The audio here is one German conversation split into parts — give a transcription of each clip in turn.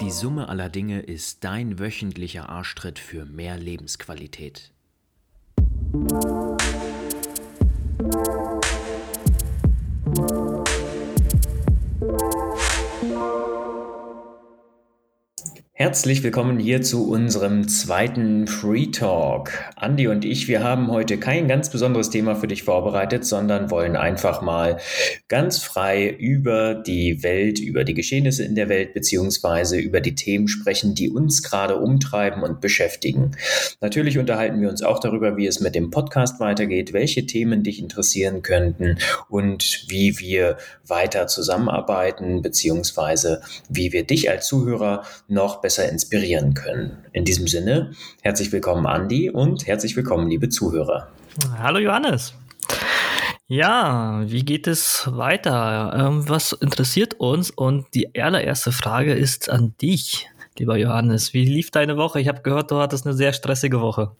Die Summe aller Dinge ist dein wöchentlicher Arschtritt für mehr Lebensqualität. Herzlich willkommen hier zu unserem zweiten Free Talk. Andi und ich, wir haben heute kein ganz besonderes Thema für dich vorbereitet, sondern wollen einfach mal ganz frei über die Welt, über die Geschehnisse in der Welt beziehungsweise über die Themen sprechen, die uns gerade umtreiben und beschäftigen. Natürlich unterhalten wir uns auch darüber, wie es mit dem Podcast weitergeht, welche Themen dich interessieren könnten und wie wir weiter zusammenarbeiten beziehungsweise wie wir dich als Zuhörer noch besser inspirieren können. In diesem Sinne, herzlich willkommen, Andi, und herzlich willkommen, liebe Zuhörer. Hallo, Johannes. Ja, wie geht es weiter? Ähm, was interessiert uns? Und die allererste Frage ist an dich, lieber Johannes. Wie lief deine Woche? Ich habe gehört, du hattest eine sehr stressige Woche.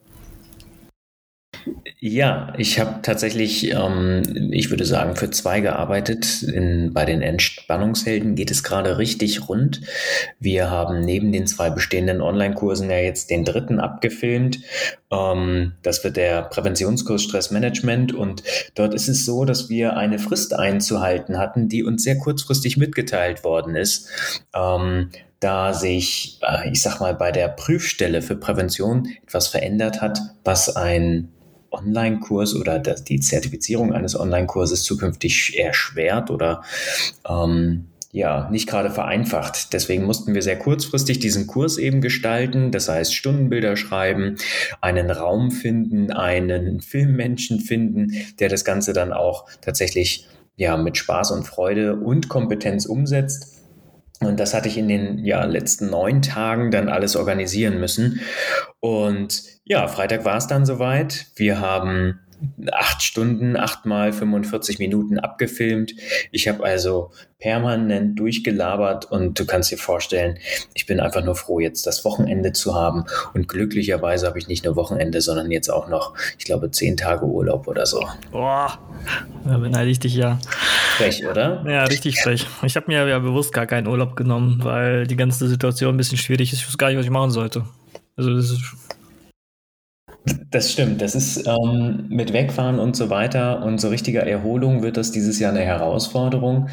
Ja, ich habe tatsächlich, ähm, ich würde sagen, für zwei gearbeitet. In, bei den Entspannungshelden geht es gerade richtig rund. Wir haben neben den zwei bestehenden Online-Kursen ja jetzt den dritten abgefilmt. Ähm, das wird der Präventionskurs Stressmanagement und dort ist es so, dass wir eine Frist einzuhalten hatten, die uns sehr kurzfristig mitgeteilt worden ist. Ähm, da sich, äh, ich sag mal, bei der Prüfstelle für Prävention etwas verändert hat, was ein Online-Kurs oder die Zertifizierung eines Online-Kurses zukünftig erschwert oder ähm, ja, nicht gerade vereinfacht. Deswegen mussten wir sehr kurzfristig diesen Kurs eben gestalten. Das heißt, Stundenbilder schreiben, einen Raum finden, einen Filmmenschen finden, der das Ganze dann auch tatsächlich ja, mit Spaß und Freude und Kompetenz umsetzt. Und das hatte ich in den ja, letzten neun Tagen dann alles organisieren müssen. Und ja, Freitag war es dann soweit. Wir haben acht Stunden, achtmal 45 Minuten abgefilmt. Ich habe also permanent durchgelabert und du kannst dir vorstellen, ich bin einfach nur froh, jetzt das Wochenende zu haben. Und glücklicherweise habe ich nicht nur Wochenende, sondern jetzt auch noch, ich glaube, zehn Tage Urlaub oder so. Boah, da beneide ich dich ja. Frech, oder? Ja, richtig frech. Ich habe mir ja bewusst gar keinen Urlaub genommen, weil die ganze Situation ein bisschen schwierig ist. Ich wusste gar nicht, was ich machen sollte. Also das ist das stimmt. Das ist ähm, mit Wegfahren und so weiter und so richtiger Erholung wird das dieses Jahr eine Herausforderung.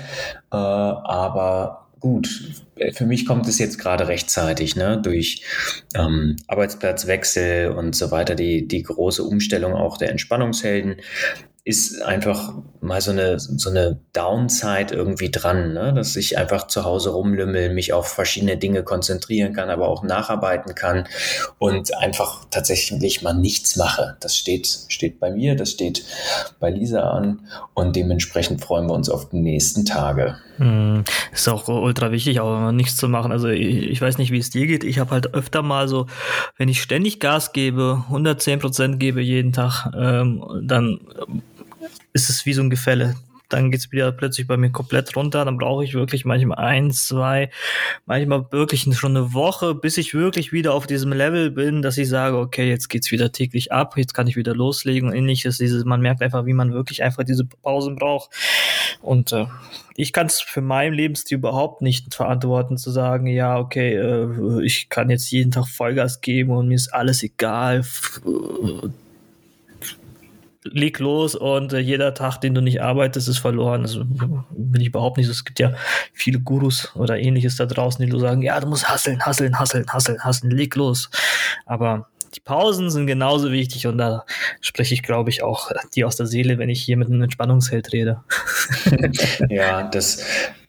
Äh, aber gut, für mich kommt es jetzt gerade rechtzeitig, ne, durch ähm, Arbeitsplatzwechsel und so weiter, die, die große Umstellung auch der Entspannungshelden ist einfach mal so eine, so eine Downside irgendwie dran, ne? dass ich einfach zu Hause rumlümmel, mich auf verschiedene Dinge konzentrieren kann, aber auch nacharbeiten kann und einfach tatsächlich mal nichts mache. Das steht, steht bei mir, das steht bei Lisa an und dementsprechend freuen wir uns auf die nächsten Tage. Hm, ist auch ultra wichtig, auch nichts zu machen. Also ich, ich weiß nicht, wie es dir geht. Ich habe halt öfter mal so, wenn ich ständig Gas gebe, 110 Prozent gebe jeden Tag, ähm, dann ist es wie so ein Gefälle. Dann geht es wieder plötzlich bei mir komplett runter. Dann brauche ich wirklich manchmal eins, zwei, manchmal wirklich schon eine Woche, bis ich wirklich wieder auf diesem Level bin, dass ich sage, okay, jetzt geht's wieder täglich ab, jetzt kann ich wieder loslegen und ähnliches. Dieses, man merkt einfach, wie man wirklich einfach diese Pausen braucht. Und äh, ich kann es für meinen Lebensstil überhaupt nicht verantworten, zu sagen, ja, okay, äh, ich kann jetzt jeden Tag Vollgas geben und mir ist alles egal leg los und äh, jeder Tag, den du nicht arbeitest, ist verloren. Das will ich überhaupt nicht. Es gibt ja viele Gurus oder ähnliches da draußen, die nur sagen, ja, du musst hasseln, hasseln, hasseln, hasseln, hasseln, leg los. Aber die Pausen sind genauso wichtig und da spreche ich, glaube ich, auch die aus der Seele, wenn ich hier mit einem Entspannungsheld rede. ja, das,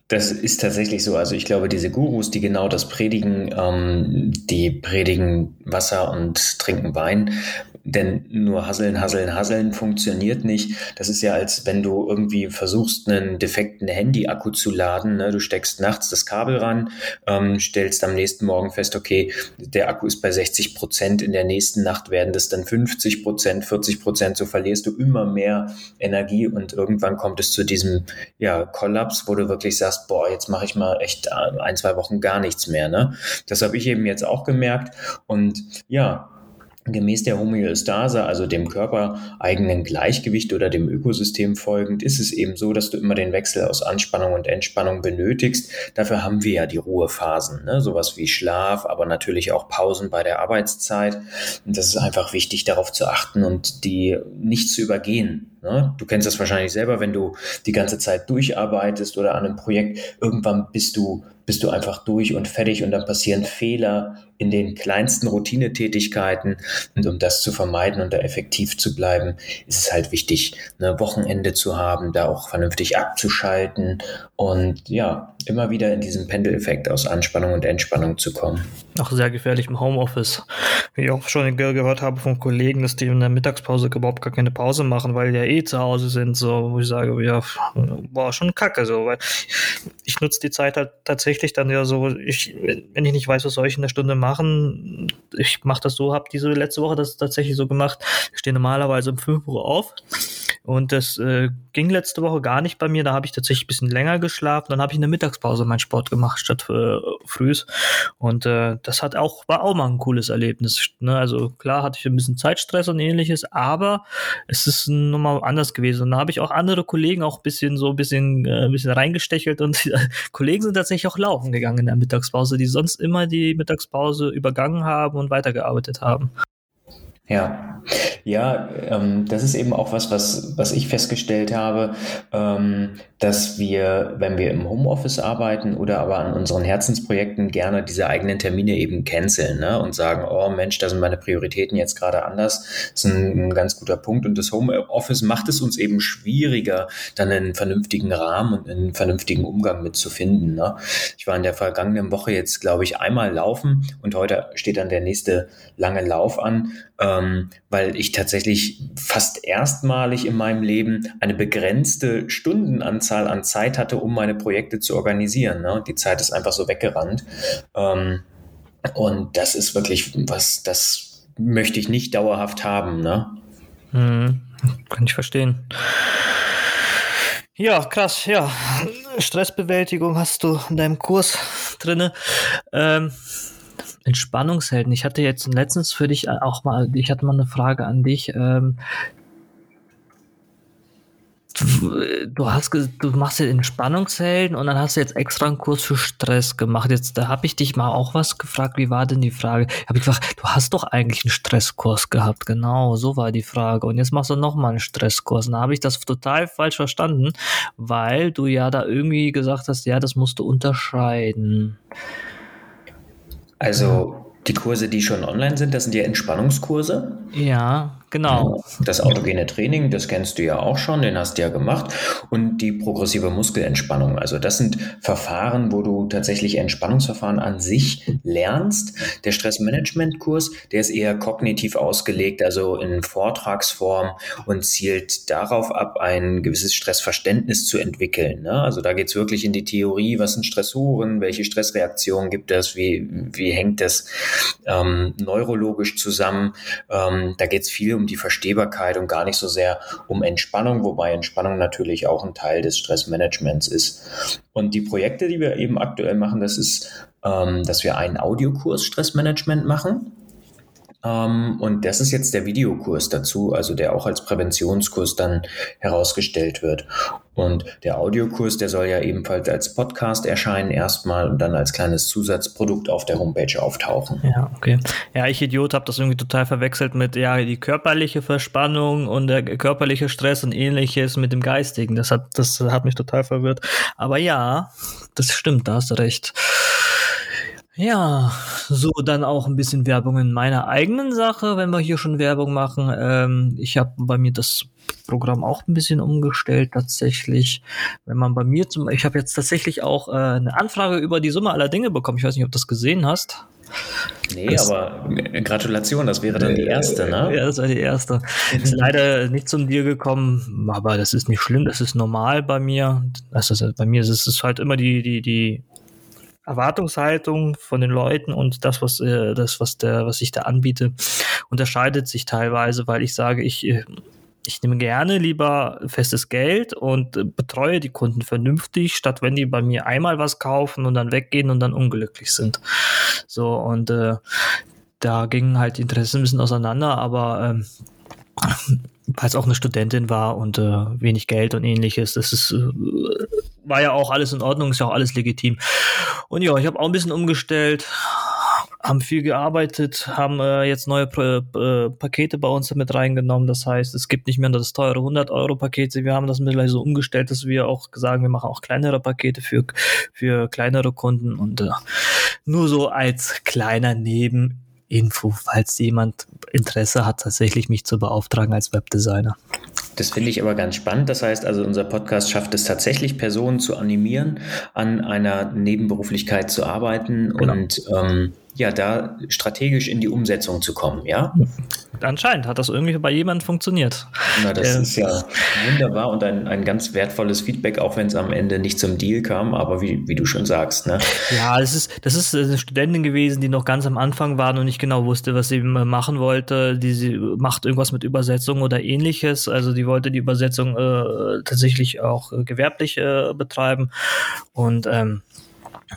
das ist tatsächlich so. Also ich glaube, diese Gurus, die genau das predigen, ähm, die predigen Wasser und trinken Wein. Denn nur Hasseln, Hasseln, Hasseln funktioniert nicht. Das ist ja, als wenn du irgendwie versuchst, einen defekten Handy-Akku zu laden. Ne? Du steckst nachts das Kabel ran, ähm, stellst am nächsten Morgen fest, okay, der Akku ist bei 60 Prozent. In der nächsten Nacht werden das dann 50 Prozent, 40 Prozent. So verlierst du immer mehr Energie und irgendwann kommt es zu diesem ja, Kollaps, wo du wirklich sagst, boah, jetzt mache ich mal echt ein, zwei Wochen gar nichts mehr. Ne? Das habe ich eben jetzt auch gemerkt. Und ja, Gemäß der Homöostase, also dem körpereigenen Gleichgewicht oder dem Ökosystem folgend, ist es eben so, dass du immer den Wechsel aus Anspannung und Entspannung benötigst. Dafür haben wir ja die Ruhephasen, ne? sowas wie Schlaf, aber natürlich auch Pausen bei der Arbeitszeit. Und das ist einfach wichtig, darauf zu achten und die nicht zu übergehen. Ne? Du kennst das wahrscheinlich selber, wenn du die ganze Zeit durcharbeitest oder an einem Projekt, irgendwann bist du bist du einfach durch und fertig und dann passieren Fehler in den kleinsten Routinetätigkeiten. Und um das zu vermeiden und da effektiv zu bleiben, ist es halt wichtig, ein Wochenende zu haben, da auch vernünftig abzuschalten und ja, immer wieder in diesen Pendeleffekt aus Anspannung und Entspannung zu kommen. Auch sehr gefährlich im Homeoffice. Wie ich auch schon gehört habe von Kollegen, dass die in der Mittagspause überhaupt gar keine Pause machen, weil die ja eh zu Hause sind, so, wo ich sage, ja, war schon kacke, so, weil ich nutze die Zeit halt tatsächlich dann ja so, ich, wenn ich nicht weiß, was soll ich in der Stunde machen, ich mache das so, habe diese letzte Woche das tatsächlich so gemacht, ich stehe normalerweise um 5 Uhr auf und das äh, ging letzte Woche gar nicht bei mir. Da habe ich tatsächlich ein bisschen länger geschlafen. Dann habe ich in der Mittagspause meinen Sport gemacht statt äh, frühs. Und äh, das hat auch, war auch mal ein cooles Erlebnis. Ne? Also klar hatte ich ein bisschen Zeitstress und ähnliches, aber es ist nochmal anders gewesen. Und da habe ich auch andere Kollegen auch ein bisschen so ein bisschen, äh, ein bisschen reingestechelt und Kollegen sind tatsächlich auch laufen gegangen in der Mittagspause, die sonst immer die Mittagspause übergangen haben und weitergearbeitet haben. Ja, ja, ähm, das ist eben auch was, was, was ich festgestellt habe, ähm, dass wir, wenn wir im Homeoffice arbeiten oder aber an unseren Herzensprojekten gerne diese eigenen Termine eben canceln ne? und sagen, oh Mensch, da sind meine Prioritäten jetzt gerade anders. Das ist ein, ein ganz guter Punkt. Und das Homeoffice macht es uns eben schwieriger, dann einen vernünftigen Rahmen und einen vernünftigen Umgang mitzufinden. Ne? Ich war in der vergangenen Woche jetzt, glaube ich, einmal laufen und heute steht dann der nächste lange Lauf an ähm, weil ich tatsächlich fast erstmalig in meinem Leben eine begrenzte Stundenanzahl an Zeit hatte, um meine Projekte zu organisieren. Ne? Die Zeit ist einfach so weggerannt. Ähm, und das ist wirklich was, das möchte ich nicht dauerhaft haben. Ne? Hm, kann ich verstehen. Ja, krass, ja. Stressbewältigung hast du in deinem Kurs drinne. Ähm, Entspannungshelden. Ich hatte jetzt letztens für dich auch mal, ich hatte mal eine Frage an dich. Ähm, du hast du machst ja Entspannungshelden und dann hast du jetzt extra einen Kurs für Stress gemacht. Jetzt da habe ich dich mal auch was gefragt. Wie war denn die Frage? Habe ich gefragt, du hast doch eigentlich einen Stresskurs gehabt. Genau, so war die Frage. Und jetzt machst du noch mal einen Stresskurs. Da habe ich das total falsch verstanden, weil du ja da irgendwie gesagt hast, ja, das musst du unterscheiden. Also die Kurse, die schon online sind, das sind ja Entspannungskurse. Ja, Genau. Das autogene Training, das kennst du ja auch schon, den hast du ja gemacht. Und die progressive Muskelentspannung. Also das sind Verfahren, wo du tatsächlich Entspannungsverfahren an sich lernst. Der Stressmanagement-Kurs, der ist eher kognitiv ausgelegt, also in Vortragsform und zielt darauf ab, ein gewisses Stressverständnis zu entwickeln. Ne? Also da geht es wirklich in die Theorie, was sind Stressoren, welche Stressreaktionen gibt es, wie, wie hängt das ähm, neurologisch zusammen. Ähm, da geht es viel um die Verstehbarkeit und gar nicht so sehr um Entspannung, wobei Entspannung natürlich auch ein Teil des Stressmanagements ist. Und die Projekte, die wir eben aktuell machen, das ist, ähm, dass wir einen Audiokurs Stressmanagement machen. Ähm, und das ist jetzt der Videokurs dazu, also der auch als Präventionskurs dann herausgestellt wird. Und der Audiokurs, der soll ja ebenfalls als Podcast erscheinen erstmal und dann als kleines Zusatzprodukt auf der Homepage auftauchen. Ja, okay. Ja, ich Idiot habe das irgendwie total verwechselt mit ja die körperliche Verspannung und der körperliche Stress und ähnliches mit dem geistigen. Das hat das hat mich total verwirrt. Aber ja, das stimmt, da hast du recht. Ja, so dann auch ein bisschen Werbung in meiner eigenen Sache, wenn wir hier schon Werbung machen. Ähm, ich habe bei mir das Programm auch ein bisschen umgestellt tatsächlich. Wenn man bei mir zum, ich habe jetzt tatsächlich auch äh, eine Anfrage über die Summe aller Dinge bekommen. Ich weiß nicht, ob du das gesehen hast. Nee, das, aber Gratulation, das wäre dann die erste, ne? Ja, das war die erste. Ist leider nicht zum dir gekommen, aber das ist nicht schlimm, das ist normal bei mir. Ist, bei mir ist es halt immer die, die, die Erwartungshaltung von den Leuten und das, was äh, das, was der, was ich da anbiete, unterscheidet sich teilweise, weil ich sage, ich äh, ich nehme gerne lieber festes Geld und äh, betreue die Kunden vernünftig, statt wenn die bei mir einmal was kaufen und dann weggehen und dann unglücklich sind. So und äh, da gingen halt die Interessen ein bisschen auseinander, aber ähm, weil es auch eine Studentin war und äh, wenig Geld und ähnliches, das ist äh, war ja auch alles in Ordnung, ist ja auch alles legitim. Und ja, ich habe auch ein bisschen umgestellt, haben viel gearbeitet, haben äh, jetzt neue äh, Pakete bei uns mit reingenommen. Das heißt, es gibt nicht mehr das teure 100-Euro-Paket. Wir haben das mittlerweile so umgestellt, dass wir auch sagen, wir machen auch kleinere Pakete für, für kleinere Kunden und äh, nur so als kleiner Nebeninfo, falls jemand Interesse hat, tatsächlich mich zu beauftragen als Webdesigner. Das finde ich aber ganz spannend. Das heißt also, unser Podcast schafft es tatsächlich, Personen zu animieren, an einer Nebenberuflichkeit zu arbeiten genau. und ähm, ja, da strategisch in die Umsetzung zu kommen, ja? Anscheinend hat das irgendwie bei jemandem funktioniert. Na, das äh, ist ja wunderbar und ein, ein ganz wertvolles Feedback, auch wenn es am Ende nicht zum Deal kam, aber wie, wie du schon sagst, ne? Ja, das ist, das ist eine Studentin gewesen, die noch ganz am Anfang war und nicht genau wusste, was sie machen wollte. Die sie macht irgendwas mit Übersetzung oder ähnliches. Also die wollte die Übersetzung äh, tatsächlich auch äh, gewerblich äh, betreiben. Und ähm,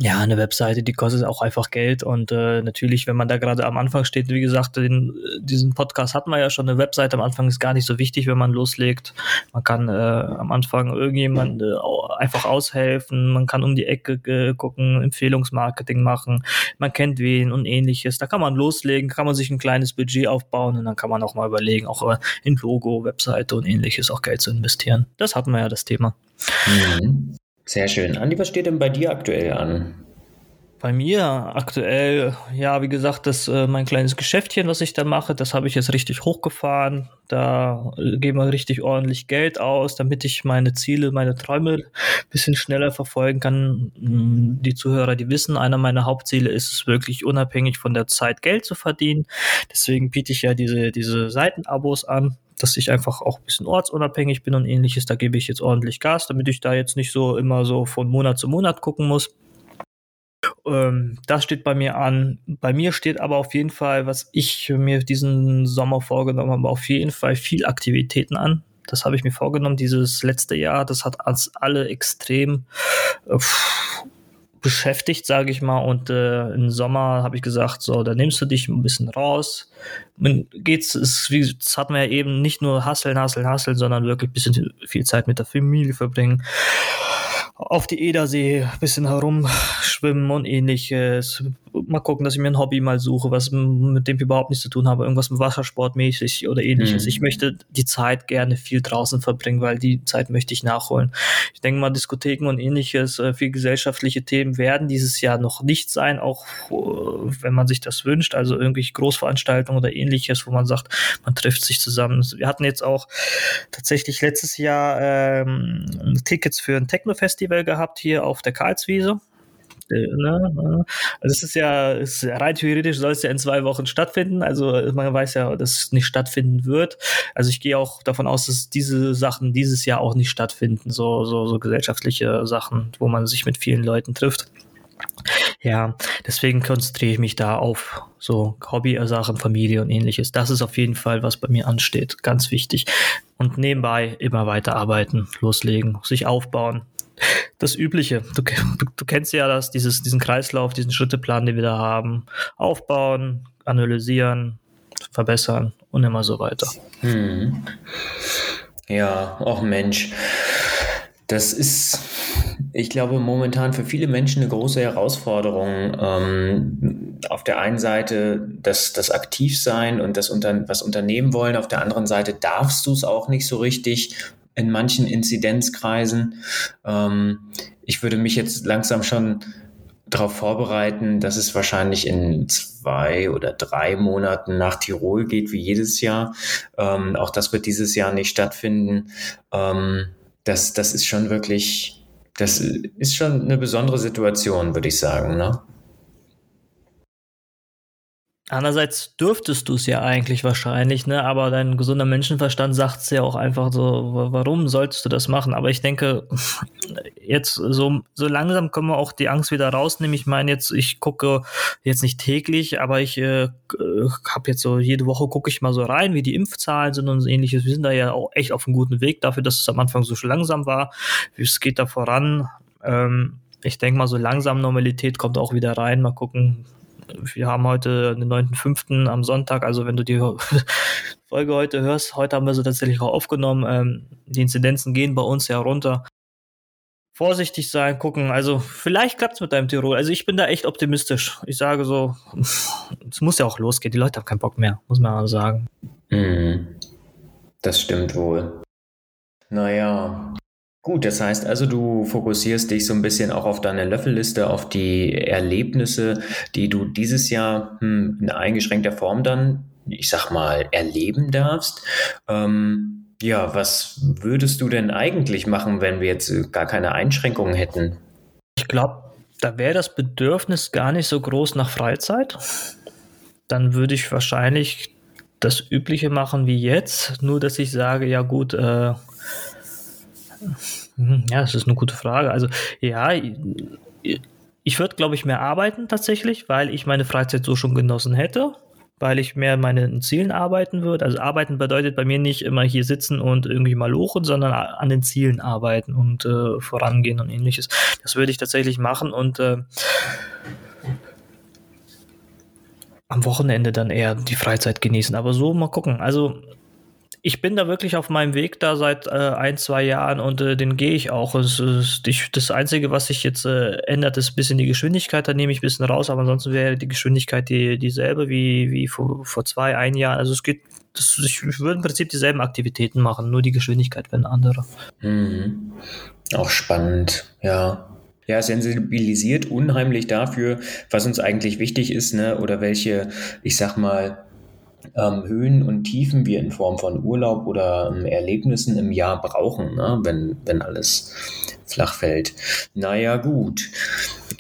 ja, eine Webseite, die kostet auch einfach Geld und äh, natürlich, wenn man da gerade am Anfang steht, wie gesagt, den, diesen Podcast hat man ja schon, eine Webseite am Anfang ist gar nicht so wichtig, wenn man loslegt. Man kann äh, am Anfang irgendjemand äh, einfach aushelfen, man kann um die Ecke äh, gucken, Empfehlungsmarketing machen, man kennt wen und ähnliches. Da kann man loslegen, kann man sich ein kleines Budget aufbauen und dann kann man auch mal überlegen, auch äh, in Logo, Webseite und ähnliches auch Geld zu investieren. Das hatten wir ja das Thema. Mhm. Sehr schön. Andi, was steht denn bei dir aktuell an? Bei mir aktuell, ja, wie gesagt, das äh, mein kleines Geschäftchen, was ich da mache, das habe ich jetzt richtig hochgefahren. Da äh, geben wir richtig ordentlich Geld aus, damit ich meine Ziele, meine Träume ein bisschen schneller verfolgen kann. Mm, die Zuhörer, die wissen, einer meiner Hauptziele ist es wirklich unabhängig von der Zeit Geld zu verdienen. Deswegen biete ich ja diese, diese Seitenabos an dass ich einfach auch ein bisschen ortsunabhängig bin und ähnliches. Da gebe ich jetzt ordentlich Gas, damit ich da jetzt nicht so immer so von Monat zu Monat gucken muss. Ähm, das steht bei mir an. Bei mir steht aber auf jeden Fall, was ich mir diesen Sommer vorgenommen habe, auf jeden Fall viel Aktivitäten an. Das habe ich mir vorgenommen dieses letzte Jahr. Das hat uns alle extrem äh, beschäftigt, sage ich mal. Und äh, im Sommer habe ich gesagt, so, da nimmst du dich ein bisschen raus. Man geht's, es, wie, das hatten wir ja eben nicht nur hasseln, hasseln, hasseln, sondern wirklich ein bisschen viel Zeit mit der Familie verbringen auf die Edersee ein bisschen herumschwimmen und ähnliches. Mal gucken, dass ich mir ein Hobby mal suche, was mit dem ich überhaupt nichts zu tun habe, irgendwas mit Wassersportmäßig oder ähnliches. Mhm. Ich möchte die Zeit gerne viel draußen verbringen, weil die Zeit möchte ich nachholen. Ich denke mal, Diskotheken und ähnliches, äh, viel gesellschaftliche Themen werden dieses Jahr noch nicht sein, auch äh, wenn man sich das wünscht, also irgendwelche Großveranstaltungen oder ähnliches, wo man sagt, man trifft sich zusammen. Wir hatten jetzt auch tatsächlich letztes Jahr ähm, Tickets für ein Techno-Festival Festival gehabt hier auf der Karlswiese. Äh, ne, ne? Also es ist ja, ist rein theoretisch soll es ja in zwei Wochen stattfinden. Also man weiß ja, dass es nicht stattfinden wird. Also ich gehe auch davon aus, dass diese Sachen dieses Jahr auch nicht stattfinden. So, so, so gesellschaftliche Sachen, wo man sich mit vielen Leuten trifft. Ja, deswegen konzentriere ich mich da auf so Hobby-Sachen, Familie und ähnliches. Das ist auf jeden Fall, was bei mir ansteht. Ganz wichtig. Und nebenbei immer weiter arbeiten, loslegen, sich aufbauen, das Übliche. Du, du, du, kennst ja das, dieses, diesen Kreislauf, diesen Schritteplan, den wir da haben. Aufbauen, analysieren, verbessern und immer so weiter. Hm. Ja, auch Mensch. Das ist, ich glaube, momentan für viele Menschen eine große Herausforderung. Ähm, auf der einen Seite das, das Aktivsein und das unter, was unternehmen wollen, auf der anderen Seite darfst du es auch nicht so richtig in manchen Inzidenzkreisen. Ähm, ich würde mich jetzt langsam schon darauf vorbereiten, dass es wahrscheinlich in zwei oder drei Monaten nach Tirol geht, wie jedes Jahr. Ähm, auch das wird dieses Jahr nicht stattfinden. Ähm, das, das ist schon wirklich, das ist schon eine besondere Situation, würde ich sagen. Ne? Andererseits dürftest du es ja eigentlich wahrscheinlich, ne? Aber dein gesunder Menschenverstand sagt es ja auch einfach so, warum solltest du das machen? Aber ich denke, jetzt so, so langsam können wir auch die Angst wieder rausnehmen. Ich meine jetzt, ich gucke jetzt nicht täglich, aber ich äh, habe jetzt so jede Woche gucke ich mal so rein, wie die Impfzahlen sind und ähnliches. Wir sind da ja auch echt auf einem guten Weg dafür, dass es am Anfang so langsam war. Es geht da voran. Ähm, ich denke mal, so langsam Normalität kommt auch wieder rein. Mal gucken, wir haben heute den 9.5. am Sonntag, also wenn du die Folge heute hörst, heute haben wir sie tatsächlich auch aufgenommen. Ähm, die Inzidenzen gehen bei uns ja runter. Vorsichtig sein, gucken. Also vielleicht klappt es mit deinem Tirol. Also ich bin da echt optimistisch. Ich sage so, es muss ja auch losgehen. Die Leute haben keinen Bock mehr, muss man sagen. Mhm. Das stimmt wohl. Naja, Gut, das heißt also, du fokussierst dich so ein bisschen auch auf deine Löffelliste, auf die Erlebnisse, die du dieses Jahr hm, in eingeschränkter Form dann, ich sag mal, erleben darfst. Ähm, ja, was würdest du denn eigentlich machen, wenn wir jetzt gar keine Einschränkungen hätten? Ich glaube, da wäre das Bedürfnis gar nicht so groß nach Freizeit. Dann würde ich wahrscheinlich das Übliche machen wie jetzt, nur dass ich sage, ja gut, äh, ja, das ist eine gute Frage. Also, ja, ich würde, glaube ich, mehr arbeiten tatsächlich, weil ich meine Freizeit so schon genossen hätte, weil ich mehr meinen Zielen arbeiten würde. Also, arbeiten bedeutet bei mir nicht immer hier sitzen und irgendwie mal lochen, sondern an den Zielen arbeiten und äh, vorangehen und ähnliches. Das würde ich tatsächlich machen und äh, am Wochenende dann eher die Freizeit genießen. Aber so mal gucken. Also, ich bin da wirklich auf meinem Weg da seit äh, ein, zwei Jahren und äh, den gehe ich auch. Es, es, die, das Einzige, was sich jetzt äh, ändert, ist ein bisschen die Geschwindigkeit. Da nehme ich ein bisschen raus, aber ansonsten wäre die Geschwindigkeit die, dieselbe wie, wie vor, vor zwei, ein Jahr. Also es geht, das, ich würde im Prinzip dieselben Aktivitäten machen, nur die Geschwindigkeit wäre eine andere. Mhm. Auch spannend, ja ja, sensibilisiert unheimlich dafür, was uns eigentlich wichtig ist, ne? Oder welche, ich sag mal, ähm, Höhen und Tiefen wir in Form von Urlaub oder ähm, Erlebnissen im Jahr brauchen, ne? wenn, wenn alles flach fällt. Naja, gut.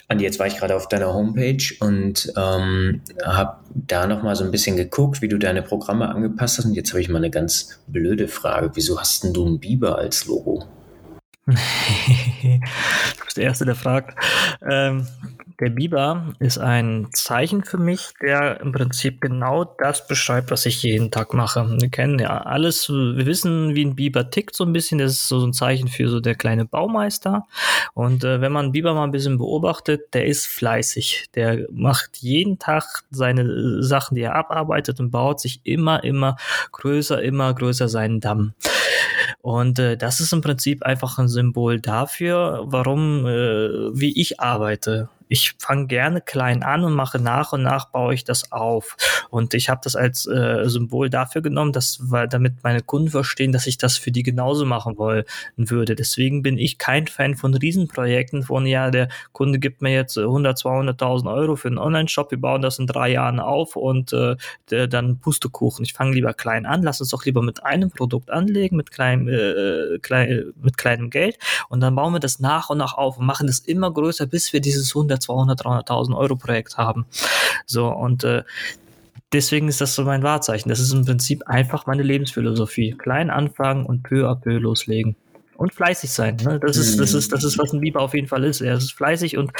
Andi, jetzt war ich gerade auf deiner Homepage und ähm, habe da nochmal so ein bisschen geguckt, wie du deine Programme angepasst hast. Und jetzt habe ich mal eine ganz blöde Frage. Wieso hast denn du ein Biber als Logo? du bist der Erste, der fragt. Ähm, der Biber ist ein Zeichen für mich, der im Prinzip genau das beschreibt, was ich jeden Tag mache. Wir kennen ja alles, wir wissen, wie ein Biber tickt so ein bisschen. Das ist so ein Zeichen für so der kleine Baumeister. Und äh, wenn man einen Biber mal ein bisschen beobachtet, der ist fleißig. Der macht jeden Tag seine Sachen, die er abarbeitet und baut sich immer, immer größer, immer größer seinen Damm. Und äh, das ist im Prinzip einfach ein Symbol dafür, warum, äh, wie ich arbeite ich fange gerne klein an und mache nach und nach baue ich das auf. Und ich habe das als äh, Symbol dafür genommen, dass, weil damit meine Kunden verstehen, dass ich das für die genauso machen wollen würde. Deswegen bin ich kein Fan von Riesenprojekten, von ja, der Kunde gibt mir jetzt 100, 200.000 Euro für einen Online-Shop, wir bauen das in drei Jahren auf und äh, der, dann Pustekuchen. Ich fange lieber klein an, lass uns doch lieber mit einem Produkt anlegen, mit kleinem, äh, klein, mit kleinem Geld und dann bauen wir das nach und nach auf und machen das immer größer, bis wir dieses 100 200, 300.000 Euro Projekt haben. So, und äh, deswegen ist das so mein Wahrzeichen. Das ist im Prinzip einfach meine Lebensphilosophie. Klein anfangen und peu à peu loslegen. Und fleißig sein. Ne? Das, ist, das, ist, das ist, was ein Biber auf jeden Fall ist. Er ist fleißig und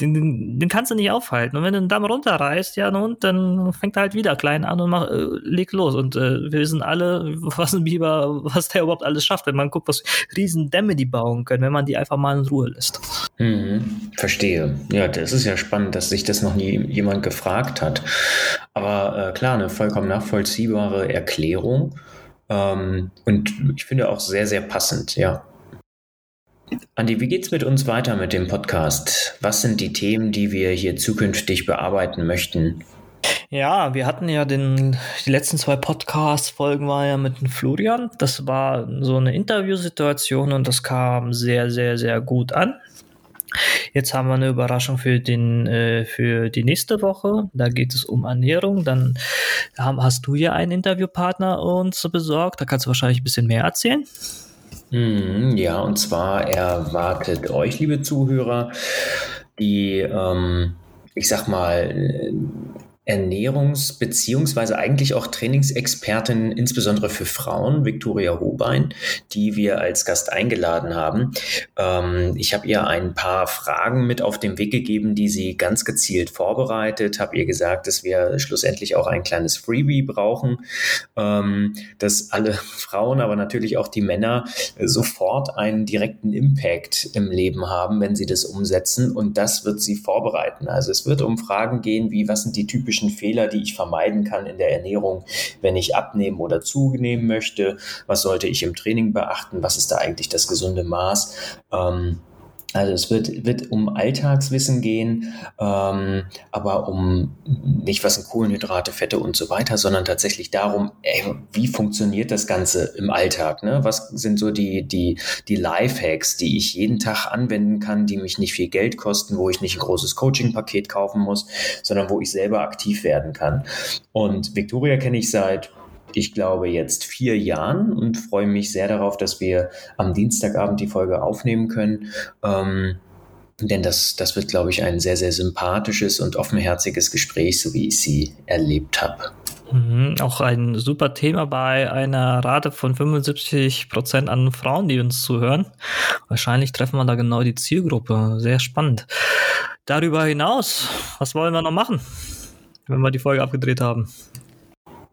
den, den kannst du nicht aufhalten. Und wenn du den Damm runterreißt, ja, und dann fängt er halt wieder klein an und macht, äh, legt los. Und äh, wir wissen alle, was ein Biber, was der überhaupt alles schafft, wenn man guckt, was riesen Dämme die bauen können, wenn man die einfach mal in Ruhe lässt. Mhm, verstehe. Ja, das ist ja spannend, dass sich das noch nie jemand gefragt hat. Aber äh, klar, eine vollkommen nachvollziehbare Erklärung. Ähm, und ich finde auch sehr, sehr passend, ja. Andi, wie geht's mit uns weiter mit dem Podcast? Was sind die Themen, die wir hier zukünftig bearbeiten möchten? Ja, wir hatten ja den, die letzten zwei Podcast-Folgen war ja mit dem Florian. Das war so eine Interviewsituation und das kam sehr, sehr, sehr gut an. Jetzt haben wir eine Überraschung für, den, äh, für die nächste Woche. Da geht es um Ernährung. Dann hast du ja einen Interviewpartner uns besorgt. Da kannst du wahrscheinlich ein bisschen mehr erzählen. Hm, ja, und zwar erwartet euch, liebe Zuhörer, die, ähm, ich sag mal, Ernährungs- beziehungsweise eigentlich auch Trainingsexpertin, insbesondere für Frauen, Viktoria Hobein, die wir als Gast eingeladen haben. Ähm, ich habe ihr ein paar Fragen mit auf den Weg gegeben, die sie ganz gezielt vorbereitet, habe ihr gesagt, dass wir schlussendlich auch ein kleines Freebie brauchen, ähm, dass alle Frauen, aber natürlich auch die Männer sofort einen direkten Impact im Leben haben, wenn sie das umsetzen und das wird sie vorbereiten. Also es wird um Fragen gehen, wie was sind die typischen typischen Fehler, die ich vermeiden kann in der Ernährung, wenn ich abnehmen oder zunehmen möchte? Was sollte ich im Training beachten? Was ist da eigentlich das gesunde Maß? Ähm, also es wird, wird um Alltagswissen gehen, ähm, aber um nicht was sind Kohlenhydrate, Fette und so weiter, sondern tatsächlich darum, ey, wie funktioniert das Ganze im Alltag? Ne? Was sind so die, die, die Lifehacks, die ich jeden Tag anwenden kann, die mich nicht viel Geld kosten, wo ich nicht ein großes Coaching-Paket kaufen muss, sondern wo ich selber aktiv werden kann. Und Victoria kenne ich seit ich glaube, jetzt vier Jahren und freue mich sehr darauf, dass wir am Dienstagabend die Folge aufnehmen können. Ähm, denn das, das wird, glaube ich, ein sehr, sehr sympathisches und offenherziges Gespräch, so wie ich sie erlebt habe. Mhm, auch ein super Thema bei einer Rate von 75 Prozent an Frauen, die uns zuhören. Wahrscheinlich treffen wir da genau die Zielgruppe. Sehr spannend. Darüber hinaus, was wollen wir noch machen, wenn wir die Folge abgedreht haben?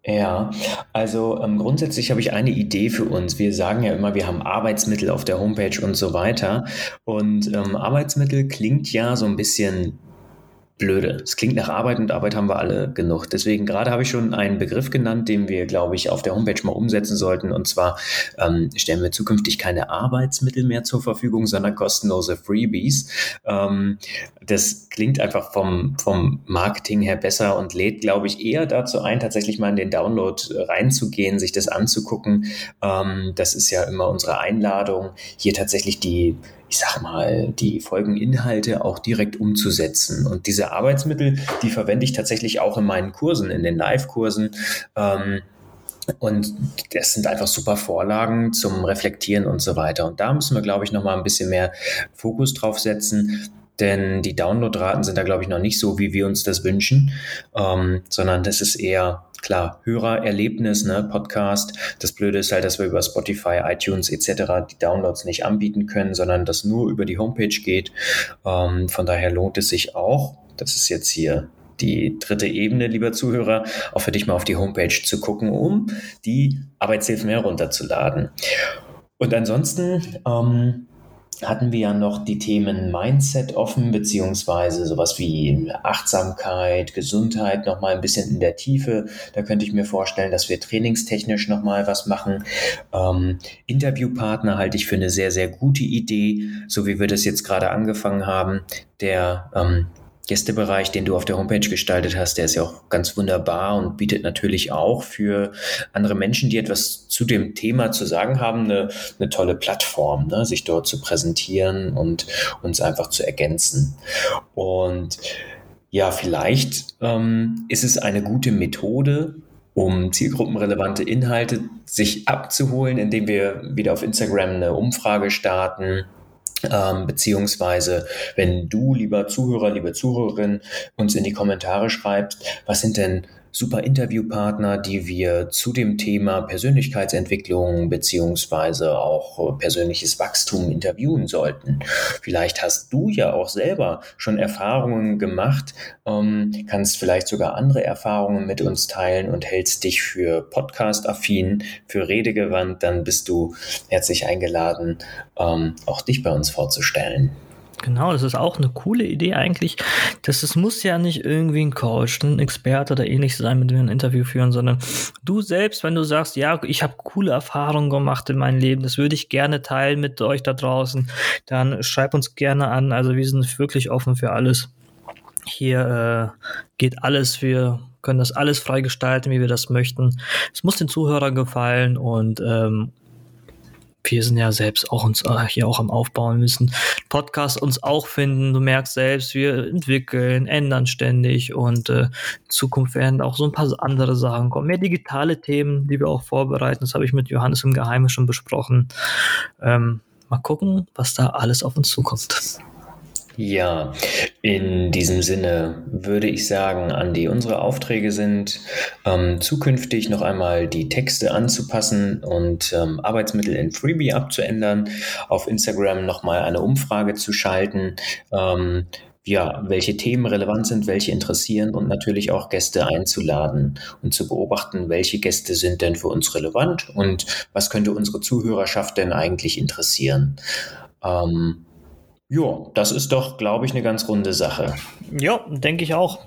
Ja, also ähm, grundsätzlich habe ich eine Idee für uns. Wir sagen ja immer, wir haben Arbeitsmittel auf der Homepage und so weiter. Und ähm, Arbeitsmittel klingt ja so ein bisschen blöde. Es klingt nach Arbeit und Arbeit haben wir alle genug. Deswegen gerade habe ich schon einen Begriff genannt, den wir, glaube ich, auf der Homepage mal umsetzen sollten. Und zwar ähm, stellen wir zukünftig keine Arbeitsmittel mehr zur Verfügung, sondern kostenlose Freebies. Ähm, das klingt einfach vom, vom Marketing her besser und lädt, glaube ich, eher dazu ein, tatsächlich mal in den Download reinzugehen, sich das anzugucken. Ähm, das ist ja immer unsere Einladung, hier tatsächlich die ich sag mal, die Folgeninhalte auch direkt umzusetzen. Und diese Arbeitsmittel, die verwende ich tatsächlich auch in meinen Kursen, in den Live-Kursen. Ähm, und das sind einfach super Vorlagen zum Reflektieren und so weiter. Und da müssen wir, glaube ich, noch mal ein bisschen mehr Fokus drauf setzen denn die Downloadraten sind da, glaube ich, noch nicht so, wie wir uns das wünschen, ähm, sondern das ist eher, klar, Hörererlebnis, ne, Podcast. Das Blöde ist halt, dass wir über Spotify, iTunes etc. die Downloads nicht anbieten können, sondern das nur über die Homepage geht. Ähm, von daher lohnt es sich auch, das ist jetzt hier die dritte Ebene, lieber Zuhörer, auch für dich mal auf die Homepage zu gucken, um die Arbeitshilfen herunterzuladen. Und ansonsten, ähm, hatten wir ja noch die Themen Mindset offen, beziehungsweise sowas wie Achtsamkeit, Gesundheit nochmal ein bisschen in der Tiefe. Da könnte ich mir vorstellen, dass wir trainingstechnisch nochmal was machen. Ähm, Interviewpartner halte ich für eine sehr, sehr gute Idee, so wie wir das jetzt gerade angefangen haben. Der ähm, Gästebereich, den du auf der Homepage gestaltet hast, der ist ja auch ganz wunderbar und bietet natürlich auch für andere Menschen, die etwas zu dem Thema zu sagen haben, eine, eine tolle Plattform, ne? sich dort zu präsentieren und uns einfach zu ergänzen. Und ja, vielleicht ähm, ist es eine gute Methode, um zielgruppenrelevante Inhalte sich abzuholen, indem wir wieder auf Instagram eine Umfrage starten ähm, beziehungsweise, wenn du, lieber Zuhörer, liebe Zuhörerin, uns in die Kommentare schreibst, was sind denn super Interviewpartner, die wir zu dem Thema Persönlichkeitsentwicklung beziehungsweise auch persönliches Wachstum interviewen sollten. Vielleicht hast du ja auch selber schon Erfahrungen gemacht, ähm, kannst vielleicht sogar andere Erfahrungen mit uns teilen und hältst dich für Podcast-affin, für redegewandt, dann bist du herzlich eingeladen, ähm, auch dich bei uns vorzustellen. Genau, das ist auch eine coole Idee eigentlich. Das es muss ja nicht irgendwie ein Coach, ein Experte oder ähnliches sein, mit dem wir ein Interview führen, sondern du selbst, wenn du sagst, ja, ich habe coole Erfahrungen gemacht in meinem Leben, das würde ich gerne teilen mit euch da draußen, dann schreib uns gerne an. Also wir sind wirklich offen für alles. Hier äh, geht alles, wir können das alles frei gestalten, wie wir das möchten. Es muss den Zuhörern gefallen und ähm, wir sind ja selbst auch uns äh, hier auch am Aufbauen müssen. Podcast uns auch finden. Du merkst selbst, wir entwickeln, ändern ständig und äh, in Zukunft werden auch so ein paar andere Sachen kommen. Mehr digitale Themen, die wir auch vorbereiten. Das habe ich mit Johannes im Geheimen schon besprochen. Ähm, mal gucken, was da alles auf uns zukommt. Ja, in diesem Sinne würde ich sagen, Andi, unsere Aufträge sind ähm, zukünftig noch einmal die Texte anzupassen und ähm, Arbeitsmittel in Freebie abzuändern, auf Instagram nochmal eine Umfrage zu schalten. Ähm, ja, welche Themen relevant sind, welche interessieren und natürlich auch Gäste einzuladen und zu beobachten, welche Gäste sind denn für uns relevant und was könnte unsere Zuhörerschaft denn eigentlich interessieren. Ähm, ja, das ist doch, glaube ich, eine ganz runde Sache. Ja, denke ich auch.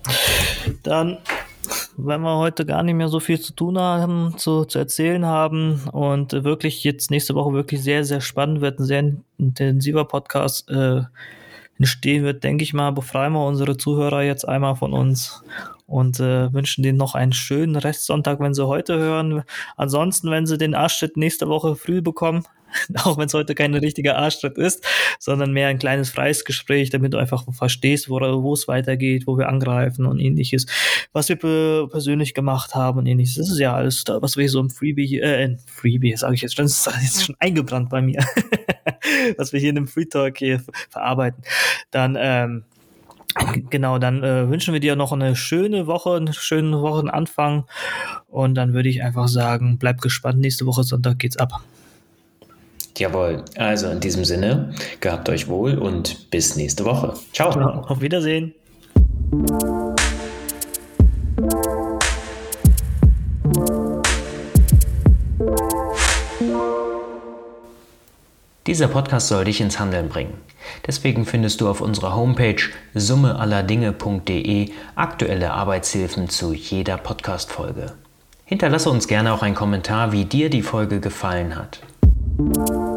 Dann, wenn wir heute gar nicht mehr so viel zu tun haben, zu, zu erzählen haben und wirklich jetzt nächste Woche wirklich sehr, sehr spannend wird, ein sehr intensiver Podcast äh, entstehen wird, denke ich mal, befreien wir unsere Zuhörer jetzt einmal von uns und äh, wünschen denen noch einen schönen Restsonntag, wenn sie heute hören. Ansonsten, wenn sie den Arschtritt nächste Woche früh bekommen, auch wenn es heute kein richtiger Arschtritt ist, sondern mehr ein kleines freies Gespräch, damit du einfach verstehst, wo es weitergeht, wo wir angreifen und ähnliches, was wir persönlich gemacht haben und ähnliches. Das ist ja alles, was wir so im Freebie, äh, Freebie, sage ich jetzt schon, das ist schon eingebrannt bei mir, was wir hier in dem Free Talk hier verarbeiten. Dann, ähm, Genau, dann äh, wünschen wir dir noch eine schöne Woche, einen schönen Wochenanfang. Und dann würde ich einfach sagen, bleib gespannt. Nächste Woche Sonntag geht's ab. Jawohl, also in diesem Sinne, gehabt euch wohl und bis nächste Woche. Ciao. Auf Wiedersehen. Dieser Podcast soll dich ins Handeln bringen. Deswegen findest du auf unserer Homepage summeallerdinge.de aktuelle Arbeitshilfen zu jeder Podcast-Folge. Hinterlasse uns gerne auch einen Kommentar, wie dir die Folge gefallen hat. Thank you.